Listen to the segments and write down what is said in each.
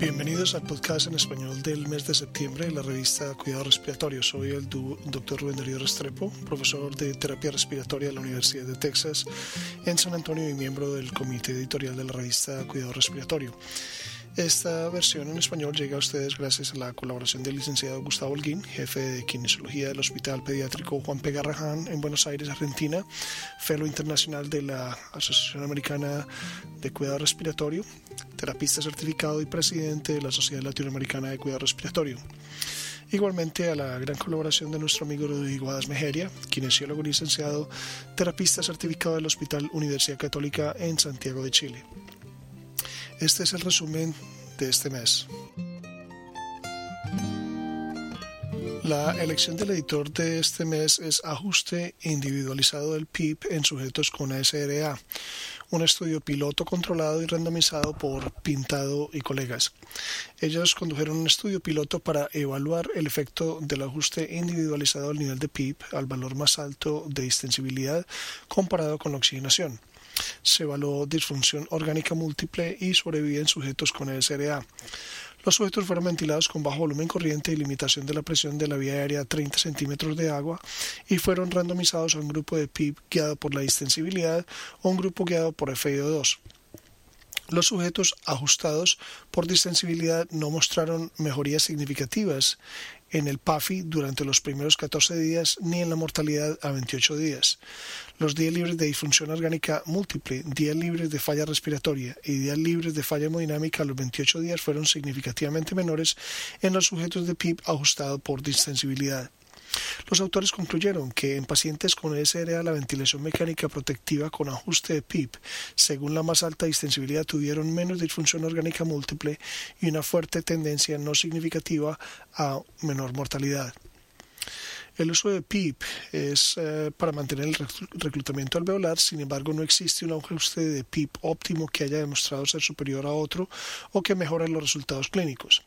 Bienvenidos al podcast en español del mes de septiembre de la revista Cuidado Respiratorio. Soy el doctor Rubén Darío Restrepo, profesor de terapia respiratoria de la Universidad de Texas en San Antonio y miembro del comité editorial de la revista Cuidado Respiratorio. Esta versión en español llega a ustedes gracias a la colaboración del licenciado Gustavo Holguín, jefe de kinesiología del Hospital Pediátrico Juan P. Garrahan en Buenos Aires, Argentina, fellow internacional de la Asociación Americana de Cuidado Respiratorio, terapista certificado y presidente de la Sociedad Latinoamericana de Cuidado Respiratorio. Igualmente a la gran colaboración de nuestro amigo Rodrigo Adas Mejeria, kinesiólogo licenciado, terapista certificado del Hospital Universidad Católica en Santiago de Chile. Este es el resumen de este mes. La elección del editor de este mes es Ajuste Individualizado del PIB en sujetos con ASRA, un estudio piloto controlado y randomizado por Pintado y colegas. Ellos condujeron un estudio piloto para evaluar el efecto del ajuste individualizado al nivel de PIB al valor más alto de distensibilidad comparado con la oxigenación se evaluó disfunción orgánica múltiple y sobrevivía en sujetos con SRA. Los sujetos fueron ventilados con bajo volumen corriente y limitación de la presión de la vía aérea a 30 centímetros de agua y fueron randomizados a un grupo de PIB guiado por la distensibilidad o un grupo guiado por FIO2. Los sujetos ajustados por distensibilidad no mostraron mejorías significativas en el PAFI durante los primeros 14 días ni en la mortalidad a 28 días. Los días libres de disfunción orgánica múltiple, días libres de falla respiratoria y días libres de falla hemodinámica a los 28 días fueron significativamente menores en los sujetos de PIB ajustado por distensibilidad. Los autores concluyeron que en pacientes con SRA la ventilación mecánica protectiva con ajuste de PIP, según la más alta distensibilidad, tuvieron menos disfunción orgánica múltiple y una fuerte tendencia no significativa a menor mortalidad. El uso de PIP es eh, para mantener el reclutamiento alveolar, sin embargo no existe un ajuste de PIP óptimo que haya demostrado ser superior a otro o que mejore los resultados clínicos.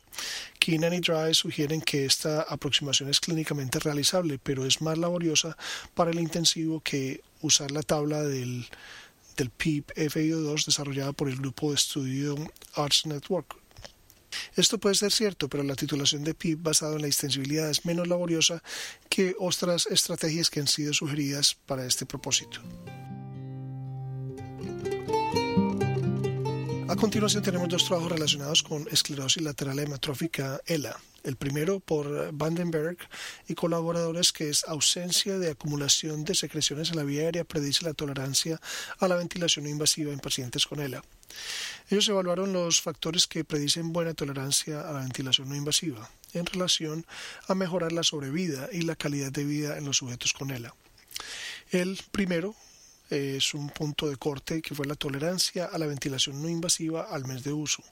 Keenan y Dry sugieren que esta aproximación es clínicamente realizable, pero es más laboriosa para el intensivo que usar la tabla del, del PIP FIO2 desarrollada por el grupo de estudio Arts Network. Esto puede ser cierto, pero la titulación de PIB basada en la extensibilidad es menos laboriosa que otras estrategias que han sido sugeridas para este propósito. A continuación tenemos dos trabajos relacionados con esclerosis lateral hematrófica ELA. El primero por Vandenberg y colaboradores que es ausencia de acumulación de secreciones en la vía aérea predice la tolerancia a la ventilación invasiva en pacientes con ELA. Ellos evaluaron los factores que predicen buena tolerancia a la ventilación no invasiva en relación a mejorar la sobrevida y la calidad de vida en los sujetos con ELA. El primero es un punto de corte que fue la tolerancia a la ventilación no invasiva al mes de uso.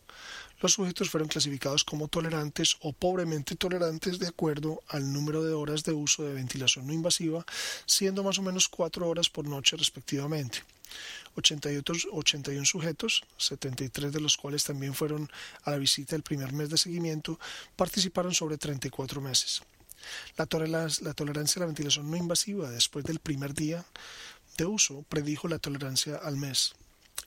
Los sujetos fueron clasificados como tolerantes o pobremente tolerantes de acuerdo al número de horas de uso de ventilación no invasiva, siendo más o menos cuatro horas por noche respectivamente. 81 sujetos, 73 de los cuales también fueron a la visita el primer mes de seguimiento, participaron sobre 34 meses. La, la tolerancia a la ventilación no invasiva después del primer día de uso predijo la tolerancia al mes.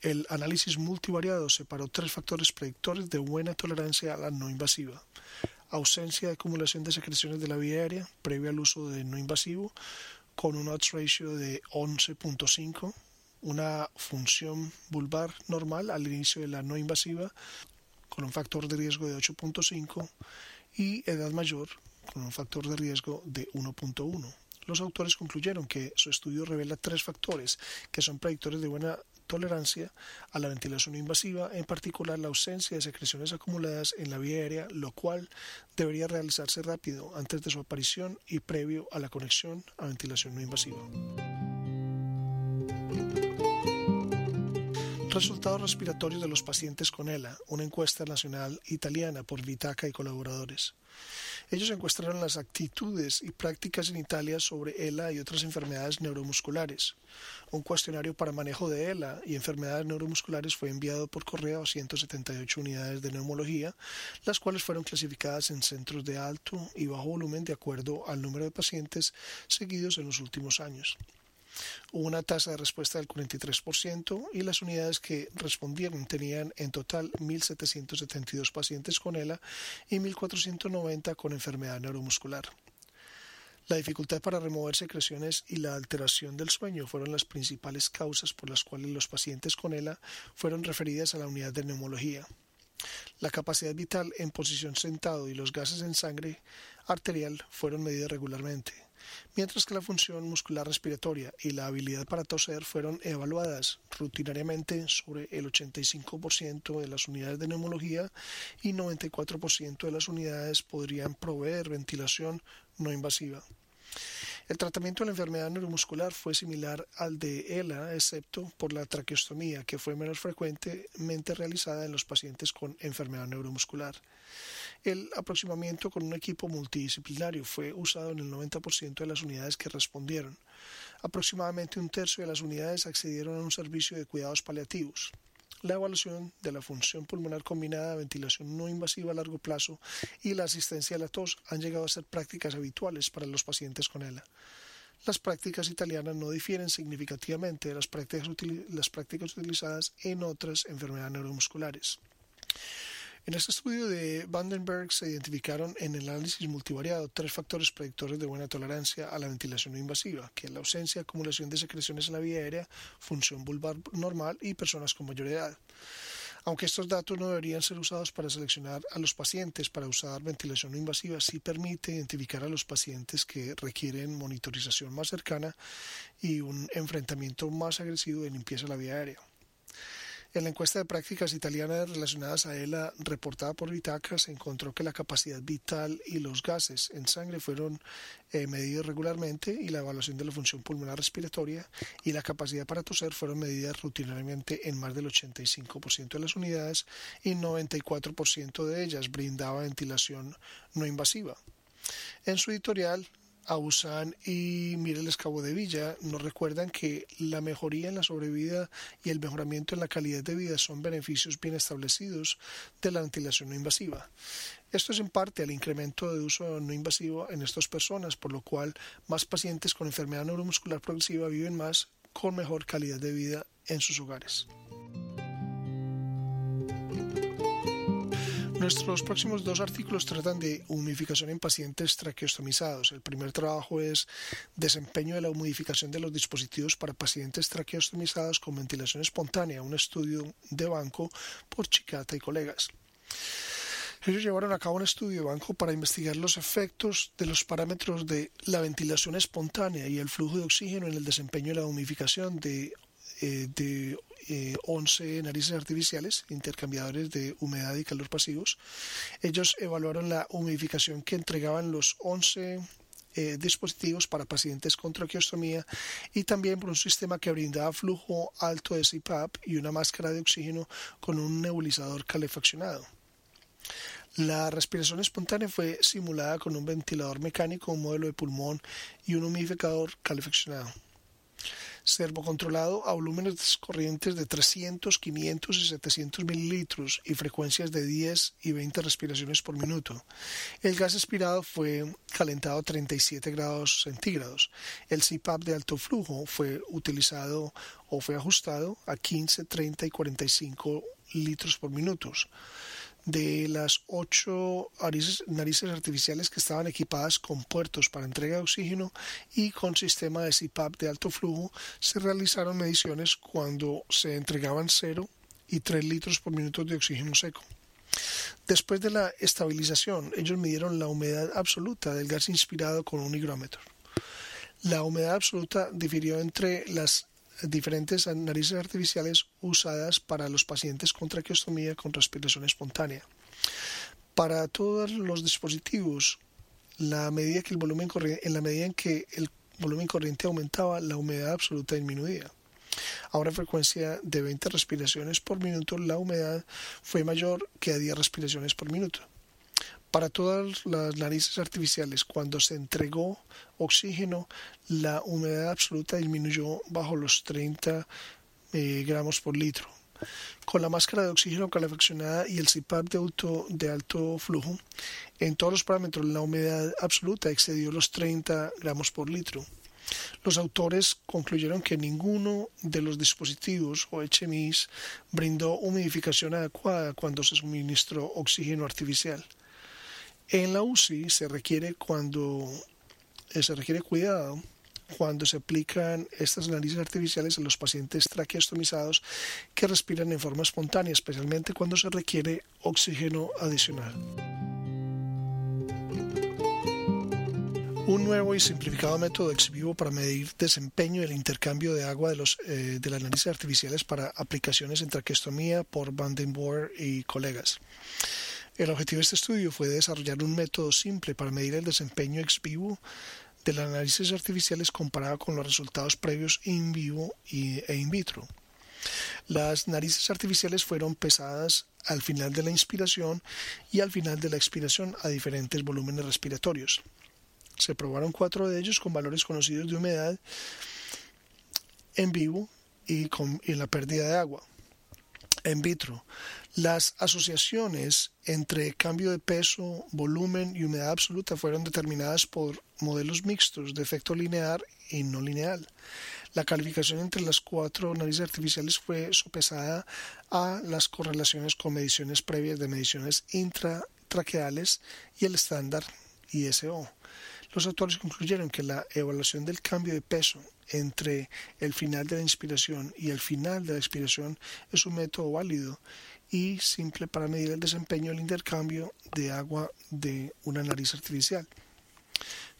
El análisis multivariado separó tres factores predictores de buena tolerancia a la no invasiva. Ausencia de acumulación de secreciones de la vía aérea previo al uso de no invasivo, con un odds ratio de 11.5, una función vulvar normal al inicio de la no invasiva, con un factor de riesgo de 8.5, y edad mayor, con un factor de riesgo de 1.1. Los autores concluyeron que su estudio revela tres factores que son predictores de buena tolerancia a la ventilación invasiva, en particular la ausencia de secreciones acumuladas en la vía aérea, lo cual debería realizarse rápido antes de su aparición y previo a la conexión a ventilación no invasiva. Resultados respiratorios de los pacientes con ELA, una encuesta nacional italiana por Vitaca y colaboradores. Ellos encuestaron las actitudes y prácticas en Italia sobre ELA y otras enfermedades neuromusculares. Un cuestionario para manejo de ELA y enfermedades neuromusculares fue enviado por correo a 178 unidades de neumología, las cuales fueron clasificadas en centros de alto y bajo volumen de acuerdo al número de pacientes seguidos en los últimos años. Hubo una tasa de respuesta del 43% y las unidades que respondieron tenían en total 1.772 pacientes con ELA y 1.490 con enfermedad neuromuscular. La dificultad para remover secreciones y la alteración del sueño fueron las principales causas por las cuales los pacientes con ELA fueron referidas a la unidad de neumología. La capacidad vital en posición sentado y los gases en sangre arterial fueron medidos regularmente, mientras que la función muscular respiratoria y la habilidad para toser fueron evaluadas rutinariamente sobre el 85% de las unidades de neumología y 94% de las unidades podrían proveer ventilación no invasiva. El tratamiento de la enfermedad neuromuscular fue similar al de ELA, excepto por la traqueostomía, que fue menos frecuentemente realizada en los pacientes con enfermedad neuromuscular. El aproximamiento con un equipo multidisciplinario fue usado en el 90% de las unidades que respondieron. Aproximadamente un tercio de las unidades accedieron a un servicio de cuidados paliativos. La evaluación de la función pulmonar combinada, ventilación no invasiva a largo plazo y la asistencia a la tos han llegado a ser prácticas habituales para los pacientes con ELA. Las prácticas italianas no difieren significativamente de las prácticas, las prácticas utilizadas en otras enfermedades neuromusculares. En este estudio de Vandenberg se identificaron en el análisis multivariado tres factores predictores de buena tolerancia a la ventilación no invasiva, que es la ausencia, acumulación de secreciones en la vía aérea, función vulvar normal y personas con mayor edad. Aunque estos datos no deberían ser usados para seleccionar a los pacientes para usar ventilación no invasiva, sí permite identificar a los pacientes que requieren monitorización más cercana y un enfrentamiento más agresivo de limpieza de la vía aérea. En la encuesta de prácticas italianas relacionadas a ELA reportada por Vitaca se encontró que la capacidad vital y los gases en sangre fueron eh, medidos regularmente y la evaluación de la función pulmonar respiratoria y la capacidad para toser fueron medidas rutinariamente en más del 85% de las unidades y 94% de ellas brindaba ventilación no invasiva. En su editorial, Ausan y Mireles Cabo de Villa nos recuerdan que la mejoría en la sobrevida y el mejoramiento en la calidad de vida son beneficios bien establecidos de la ventilación no invasiva. Esto es en parte al incremento de uso no invasivo en estas personas, por lo cual más pacientes con enfermedad neuromuscular progresiva viven más con mejor calidad de vida en sus hogares. Nuestros próximos dos artículos tratan de humidificación en pacientes traqueostomizados. El primer trabajo es desempeño de la humidificación de los dispositivos para pacientes traqueostomizados con ventilación espontánea, un estudio de banco por Chicata y colegas. Ellos llevaron a cabo un estudio de banco para investigar los efectos de los parámetros de la ventilación espontánea y el flujo de oxígeno en el desempeño de la humidificación de eh, de 11 eh, narices artificiales, intercambiadores de humedad y calor pasivos. Ellos evaluaron la humidificación que entregaban los 11 eh, dispositivos para pacientes con traqueostomía y también por un sistema que brindaba flujo alto de CPAP y una máscara de oxígeno con un nebulizador calefaccionado. La respiración espontánea fue simulada con un ventilador mecánico, un modelo de pulmón y un humidificador calefaccionado servocontrolado a volúmenes corrientes de 300, 500 y 700 mililitros y frecuencias de 10 y 20 respiraciones por minuto. El gas expirado fue calentado a 37 grados centígrados. El CPAP de alto flujo fue utilizado o fue ajustado a 15, 30 y 45 litros por minuto de las ocho narices, artificiales que estaban equipadas con puertos para entrega de oxígeno y con sistema de CPAP de alto flujo, se realizaron mediciones cuando se entregaban 0 y 3 litros por minuto de oxígeno seco. Después de la estabilización, ellos midieron la humedad absoluta del gas inspirado con un higrómetro. La humedad absoluta difirió entre las diferentes narices artificiales usadas para los pacientes con traqueostomía con respiración espontánea. Para todos los dispositivos, la medida que el volumen en la medida en que el volumen corriente aumentaba, la humedad absoluta disminuía. A frecuencia de 20 respiraciones por minuto, la humedad fue mayor que a 10 respiraciones por minuto. Para todas las narices artificiales, cuando se entregó oxígeno, la humedad absoluta disminuyó bajo los 30 eh, gramos por litro. Con la máscara de oxígeno calefaccionada y el CPAP de, de alto flujo, en todos los parámetros la humedad absoluta excedió los 30 gramos por litro. Los autores concluyeron que ninguno de los dispositivos o HMIs brindó humidificación adecuada cuando se suministró oxígeno artificial. En la UCI se requiere cuando eh, se requiere cuidado cuando se aplican estas narices artificiales en los pacientes traqueostomizados que respiran en forma espontánea, especialmente cuando se requiere oxígeno adicional. Un nuevo y simplificado método ex vivo para medir desempeño y el intercambio de agua de, los, eh, de las narices artificiales para aplicaciones en traqueostomía por Vandenborg y colegas. El objetivo de este estudio fue desarrollar un método simple para medir el desempeño ex vivo de las narices artificiales comparado con los resultados previos in vivo e in vitro. Las narices artificiales fueron pesadas al final de la inspiración y al final de la expiración a diferentes volúmenes respiratorios. Se probaron cuatro de ellos con valores conocidos de humedad en vivo y con la pérdida de agua. En vitro, las asociaciones entre cambio de peso, volumen y humedad absoluta fueron determinadas por modelos mixtos de efecto lineal y no lineal. La calificación entre las cuatro narices artificiales fue sopesada a las correlaciones con mediciones previas de mediciones intratraqueales y el estándar ISO. Los autores concluyeron que la evaluación del cambio de peso entre el final de la inspiración y el final de la expiración es un método válido y simple para medir el desempeño del intercambio de agua de una nariz artificial.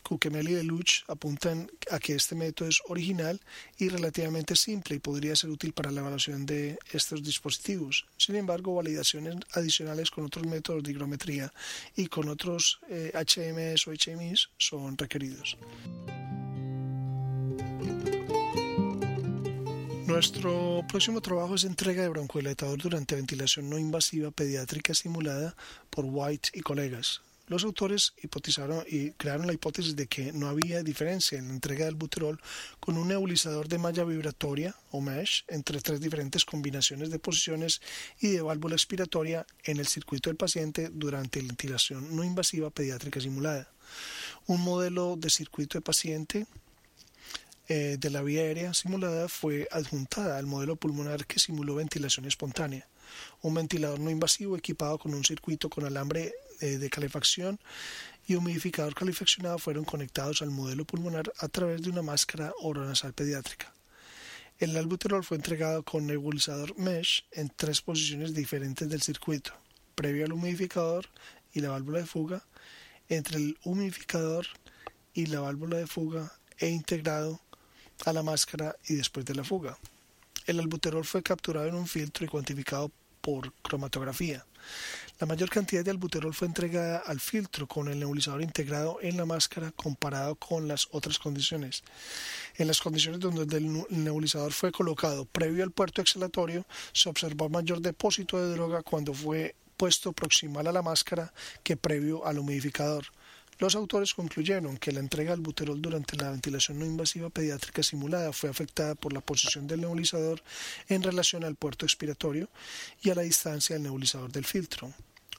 Kukemel y Deluch apuntan a que este método es original y relativamente simple y podría ser útil para la evaluación de estos dispositivos. Sin embargo, validaciones adicionales con otros métodos de higrometría y con otros HMS o HMIs son requeridos. Nuestro próximo trabajo es entrega de broncodilatador durante ventilación no invasiva pediátrica simulada por White y colegas. Los autores hipotizaron y crearon la hipótesis de que no había diferencia en la entrega del buterol con un nebulizador de malla vibratoria o mesh entre tres diferentes combinaciones de posiciones y de válvula expiratoria en el circuito del paciente durante la ventilación no invasiva pediátrica simulada. Un modelo de circuito de paciente eh, de la vía aérea simulada fue adjuntada al modelo pulmonar que simuló ventilación espontánea. Un ventilador no invasivo equipado con un circuito con alambre eh, de calefacción y humidificador calefaccionado fueron conectados al modelo pulmonar a través de una máscara oronasal pediátrica. El albuterol fue entregado con nebulizador mesh en tres posiciones diferentes del circuito, previo al humidificador y la válvula de fuga, entre el humidificador y la válvula de fuga e integrado a la máscara y después de la fuga. El albuterol fue capturado en un filtro y cuantificado por cromatografía. La mayor cantidad de albuterol fue entregada al filtro con el nebulizador integrado en la máscara comparado con las otras condiciones. En las condiciones donde el nebulizador fue colocado previo al puerto exhalatorio, se observó mayor depósito de droga cuando fue puesto proximal a la máscara que previo al humidificador. Los autores concluyeron que la entrega del buterol durante la ventilación no invasiva pediátrica simulada fue afectada por la posición del nebulizador en relación al puerto expiratorio y a la distancia del nebulizador del filtro.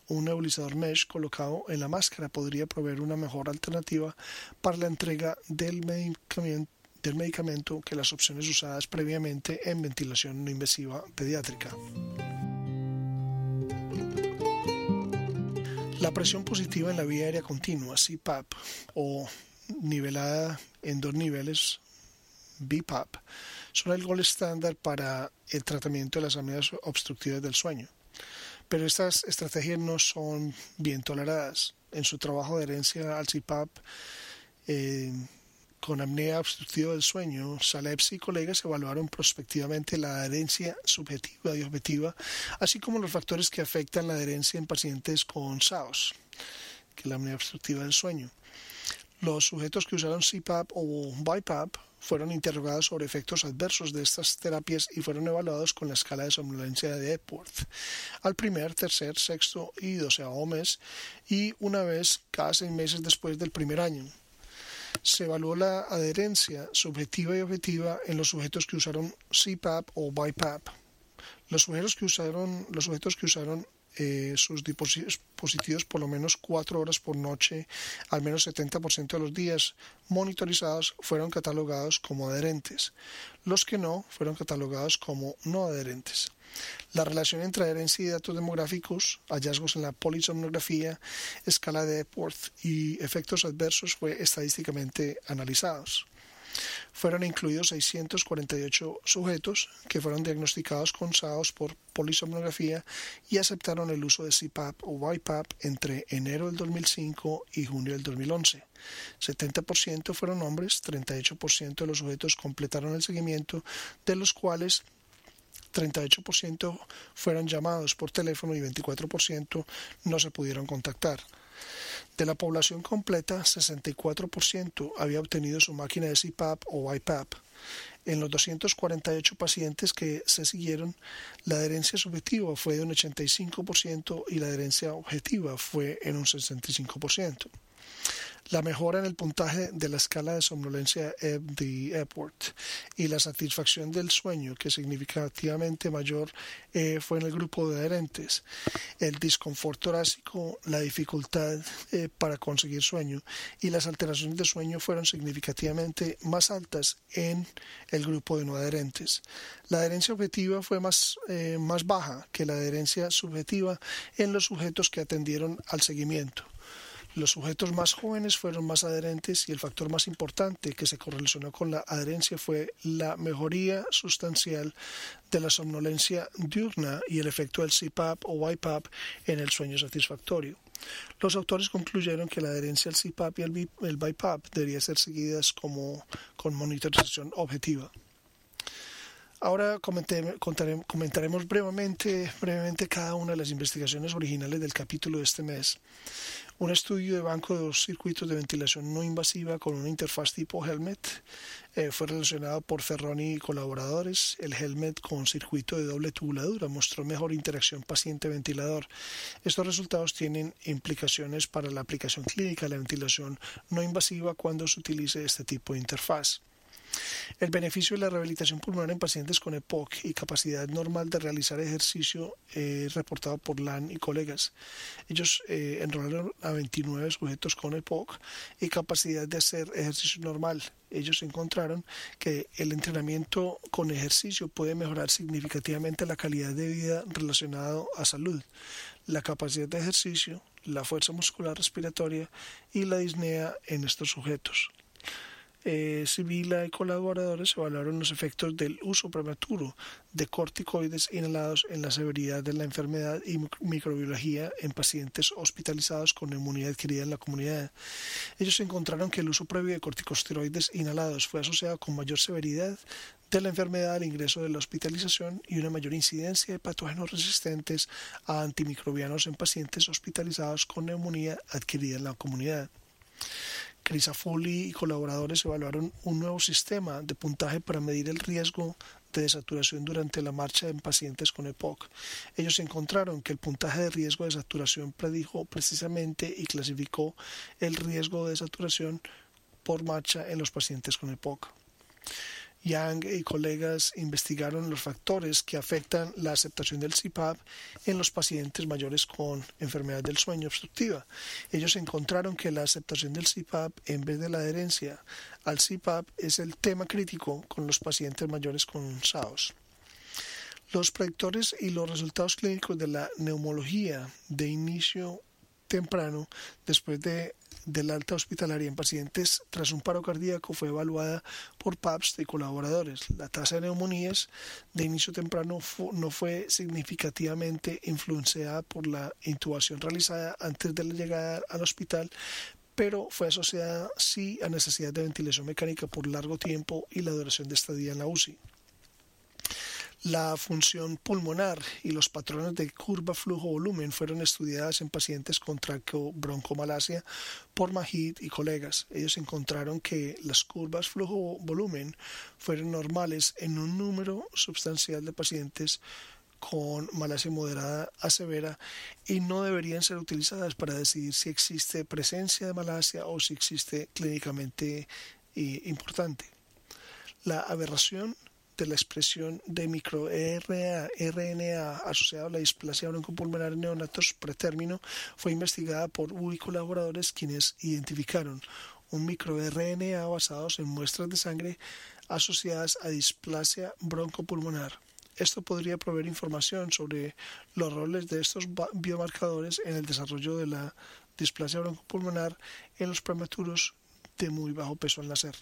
Un nebulizador mesh colocado en la máscara podría proveer una mejor alternativa para la entrega del medicamento, del medicamento que las opciones usadas previamente en ventilación no invasiva pediátrica. La presión positiva en la vía aérea continua, CPAP, o nivelada en dos niveles, BPAP, son el gol estándar para el tratamiento de las apneas obstructivas del sueño. Pero estas estrategias no son bien toleradas. En su trabajo de herencia al CPAP, eh, con apnea obstructiva del sueño, Salepsi y colegas evaluaron prospectivamente la adherencia subjetiva y objetiva, así como los factores que afectan la adherencia en pacientes con SAOS, que es la apnea obstructiva del sueño. Los sujetos que usaron CPAP o BiPAP fueron interrogados sobre efectos adversos de estas terapias y fueron evaluados con la escala de somnolencia de Epworth al primer, tercer, sexto y doceavo mes y una vez cada seis meses después del primer año se evaluó la adherencia subjetiva y objetiva en los sujetos que usaron CPAP o BiPAP. Los sujetos que usaron, los sujetos que usaron eh, sus dispositivos por lo menos cuatro horas por noche, al menos 70% de los días monitorizados fueron catalogados como adherentes. Los que no fueron catalogados como no adherentes. La relación entre adherencia y datos demográficos, hallazgos en la polisomnografía, escala de Epworth y efectos adversos fue estadísticamente analizados. Fueron incluidos 648 sujetos que fueron diagnosticados con SAOS por polisomnografía y aceptaron el uso de CPAP o YPAP entre enero del 2005 y junio del 2011. 70% fueron hombres, 38% de los sujetos completaron el seguimiento, de los cuales 38% fueron llamados por teléfono y 24% no se pudieron contactar. De la población completa, 64% había obtenido su máquina de CPAP o IPAP. En los 248 pacientes que se siguieron, la adherencia subjetiva fue de un 85% y la adherencia objetiva fue en un 65%. La mejora en el puntaje de la escala de somnolencia de Epworth y la satisfacción del sueño, que significativamente mayor eh, fue en el grupo de adherentes. El disconfort torácico, la dificultad eh, para conseguir sueño y las alteraciones de sueño fueron significativamente más altas en el grupo de no adherentes. La adherencia objetiva fue más, eh, más baja que la adherencia subjetiva en los sujetos que atendieron al seguimiento. Los sujetos más jóvenes fueron más adherentes y el factor más importante que se correlacionó con la adherencia fue la mejoría sustancial de la somnolencia diurna y el efecto del CPAP o YPAP en el sueño satisfactorio. Los autores concluyeron que la adherencia al CPAP y el BiPAP debería ser seguidas como con monitorización objetiva. Ahora comentaremos brevemente, brevemente cada una de las investigaciones originales del capítulo de este mes. Un estudio de banco de circuitos de ventilación no invasiva con una interfaz tipo Helmet eh, fue relacionado por Ferroni y colaboradores. El Helmet con circuito de doble tubuladura mostró mejor interacción paciente-ventilador. Estos resultados tienen implicaciones para la aplicación clínica de la ventilación no invasiva cuando se utilice este tipo de interfaz. El beneficio de la rehabilitación pulmonar en pacientes con EPOC y capacidad normal de realizar ejercicio eh, reportado por LAN y colegas. Ellos eh, enrolaron a 29 sujetos con EPOC y capacidad de hacer ejercicio normal. Ellos encontraron que el entrenamiento con ejercicio puede mejorar significativamente la calidad de vida relacionada a salud, la capacidad de ejercicio, la fuerza muscular respiratoria y la disnea en estos sujetos eh, Sibila y colaboradores evaluaron los efectos del uso prematuro de corticoides inhalados en la severidad de la enfermedad y microbiología en pacientes hospitalizados con neumonía adquirida en la comunidad. Ellos encontraron que el uso previo de corticosteroides inhalados fue asociado con mayor severidad de la enfermedad al ingreso de la hospitalización y una mayor incidencia de patógenos resistentes a antimicrobianos en pacientes hospitalizados con neumonía adquirida en la comunidad. Crisafulli y colaboradores evaluaron un nuevo sistema de puntaje para medir el riesgo de desaturación durante la marcha en pacientes con EPOC. Ellos encontraron que el puntaje de riesgo de saturación predijo precisamente y clasificó el riesgo de desaturación por marcha en los pacientes con EPOC. Yang y colegas investigaron los factores que afectan la aceptación del CPAP en los pacientes mayores con enfermedad del sueño obstructiva. Ellos encontraron que la aceptación del CPAP en vez de la adherencia al CPAP es el tema crítico con los pacientes mayores con SAOS. Los predictores y los resultados clínicos de la neumología de inicio temprano después de del alta hospitalaria en pacientes tras un paro cardíaco fue evaluada por PAPS y colaboradores. La tasa de neumonías de inicio temprano no fue significativamente influenciada por la intubación realizada antes de la llegada al hospital, pero fue asociada sí a necesidad de ventilación mecánica por largo tiempo y la duración de estadía en la UCI. La función pulmonar y los patrones de curva flujo-volumen fueron estudiadas en pacientes con bronco-malasia por Mahid y colegas. Ellos encontraron que las curvas flujo-volumen fueron normales en un número sustancial de pacientes con malasia moderada a severa y no deberían ser utilizadas para decidir si existe presencia de malasia o si existe clínicamente eh, importante. La aberración de la expresión de microRNA asociado a la displasia broncopulmonar en neonatos pretérmino fue investigada por U y colaboradores quienes identificaron un microRNA basados en muestras de sangre asociadas a displasia broncopulmonar. Esto podría proveer información sobre los roles de estos biomarcadores en el desarrollo de la displasia broncopulmonar en los prematuros de muy bajo peso al nacer.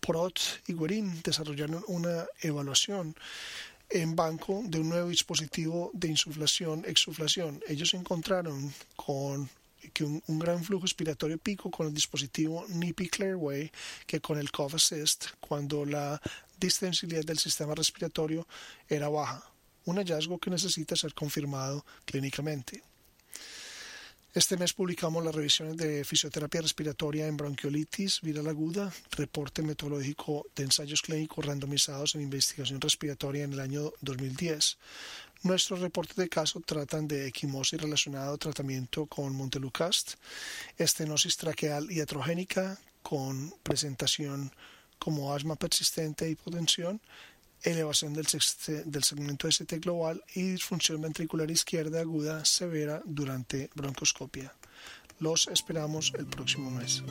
Prot y Guerin desarrollaron una evaluación en banco de un nuevo dispositivo de insuflación-exuflación. Ellos encontraron con que un, gran flujo respiratorio pico con el dispositivo NIPI Clearway que con el Cough Assist cuando la distensibilidad del sistema respiratorio era baja, un hallazgo que necesita ser confirmado clínicamente. Este mes publicamos las revisiones de fisioterapia respiratoria en bronquiolitis viral aguda, reporte metodológico de ensayos clínicos randomizados en investigación respiratoria en el año 2010. Nuestros reportes de caso tratan de equimosis relacionada a tratamiento con Montelucast, estenosis traqueal y heterogénica con presentación como asma persistente e hipotensión, elevación del, del segmento ST global y disfunción ventricular izquierda aguda severa durante broncoscopia. Los esperamos el próximo mes.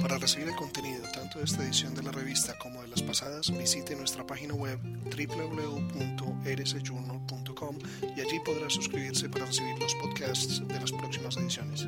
Para recibir el contenido tanto de esta edición de la revista como de las pasadas, visite nuestra página web www.rsjournal.com y allí podrá suscribirse para recibir los podcasts de las próximas ediciones.